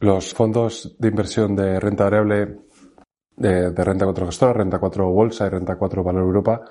Los fondos de inversión de renta variable de, renta 4 gestora, renta 4 bolsa y renta 4 valor Europa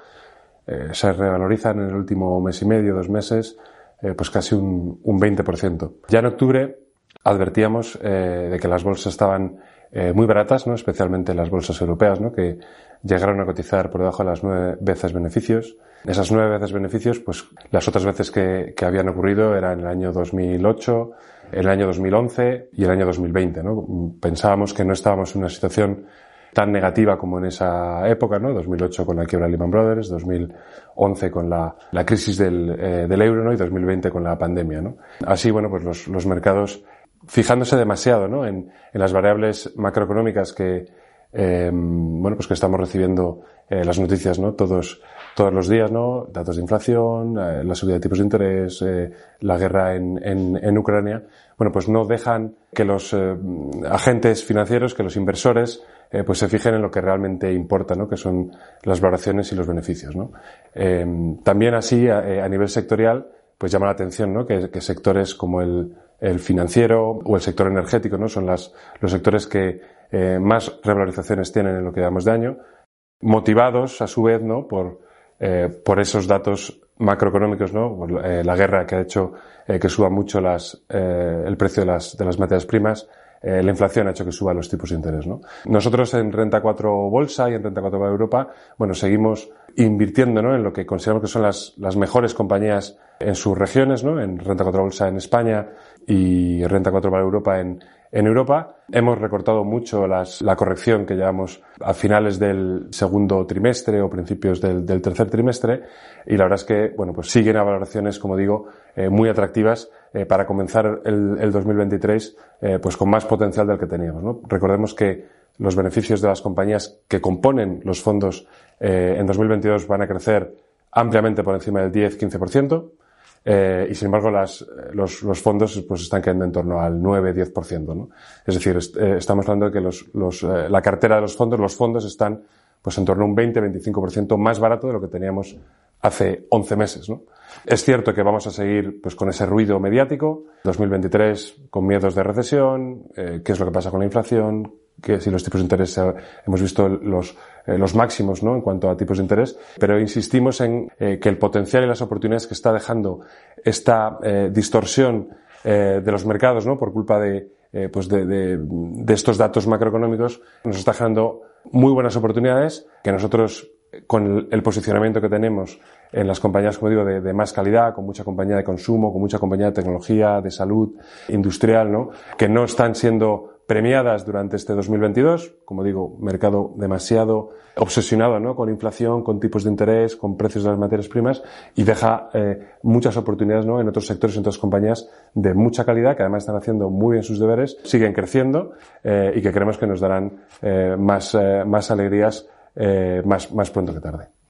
eh, se revalorizan en el último mes y medio, dos meses, eh, pues casi un, un 20%. Ya en octubre advertíamos eh, de que las bolsas estaban eh, muy baratas, ¿no? especialmente las bolsas europeas, ¿no? que llegaron a cotizar por debajo de las nueve veces beneficios. Esas nueve veces beneficios, pues las otras veces que, que habían ocurrido eran en el año 2008, el año 2011 y el año 2020. ¿no? Pensábamos que no estábamos en una situación tan negativa como en esa época, ¿no? 2008 con la quiebra de Lehman Brothers, 2011 con la, la crisis del, eh, del, euro, ¿no? Y 2020 con la pandemia, ¿no? Así, bueno, pues los, los mercados fijándose demasiado ¿no? en, en, las variables macroeconómicas que, eh, bueno, pues que estamos recibiendo eh, las noticias ¿no? todos, todos los días, ¿no? datos de inflación, eh, la subida de tipos de interés, eh, la guerra en, en, en, Ucrania, bueno, pues no dejan que los agentes financieros, que los inversores, pues se fijen en lo que realmente importa, ¿no? que son las valoraciones y los beneficios. ¿no? también así, a nivel sectorial, pues llama la atención ¿no? que, que sectores como el, financiero o el sector energético ¿no? son los sectores que eh, más revalorizaciones tienen en lo que damos de año, motivados a su vez ¿no? por, eh, por esos datos macroeconómicos, ¿no? Eh, la guerra que ha hecho que suba mucho el precio de las materias primas, eh, la inflación ha hecho que suban los tipos de interés. ¿no? Nosotros en Renta 4 Bolsa y en Renta 4 Europa, bueno, seguimos invirtiendo ¿no? en lo que consideramos que son las, las mejores compañías en sus regiones, ¿no? en Renta 4 Bolsa en España y Renta 4 para Europa en, en Europa. Hemos recortado mucho las, la corrección que llevamos a finales del segundo trimestre o principios del, tercer trimestre y la verdad es que, bueno, pues siguen a valoraciones, como digo, eh, muy atractivas eh, para comenzar el, el 2023 eh, pues con más potencial del que teníamos. ¿no? Recordemos que los beneficios de las compañías que componen los fondos eh, en 2022 van a crecer ampliamente por encima del 10-15%. Eh, y sin embargo las, los, los, fondos pues están quedando en torno al 9-10%. ¿no? Es decir, eh, estamos hablando de que los, los, eh, la cartera de los fondos, los fondos están pues en torno a un 20-25% más barato de lo que teníamos hace 11 meses. ¿no? Es cierto que vamos a seguir pues, con ese ruido mediático, 2023 con miedos de recesión, eh, qué es lo que pasa con la inflación, que si los tipos de interés eh, hemos visto los, eh, los máximos ¿no? en cuanto a tipos de interés, pero insistimos en eh, que el potencial y las oportunidades que está dejando esta distorsión de los mercados ¿no? por culpa de, pues de, de, de, estos datos macroeconómicos nos está dejando muy buenas oportunidades que nosotros con el, el posicionamiento que tenemos en las compañías, como digo, de, de, más calidad, con mucha compañía de consumo, con mucha compañía de tecnología, de salud, industrial, ¿no? Que no están siendo premiadas durante este 2022. Como digo, mercado demasiado obsesionado ¿no? con inflación, con tipos de interés, con precios de las materias primas y deja eh, muchas oportunidades ¿no? en otros sectores, en otras compañías de mucha calidad que además están haciendo muy bien sus deberes, siguen creciendo eh, y que creemos que nos darán eh, más, más alegrías más, más pronto que tarde.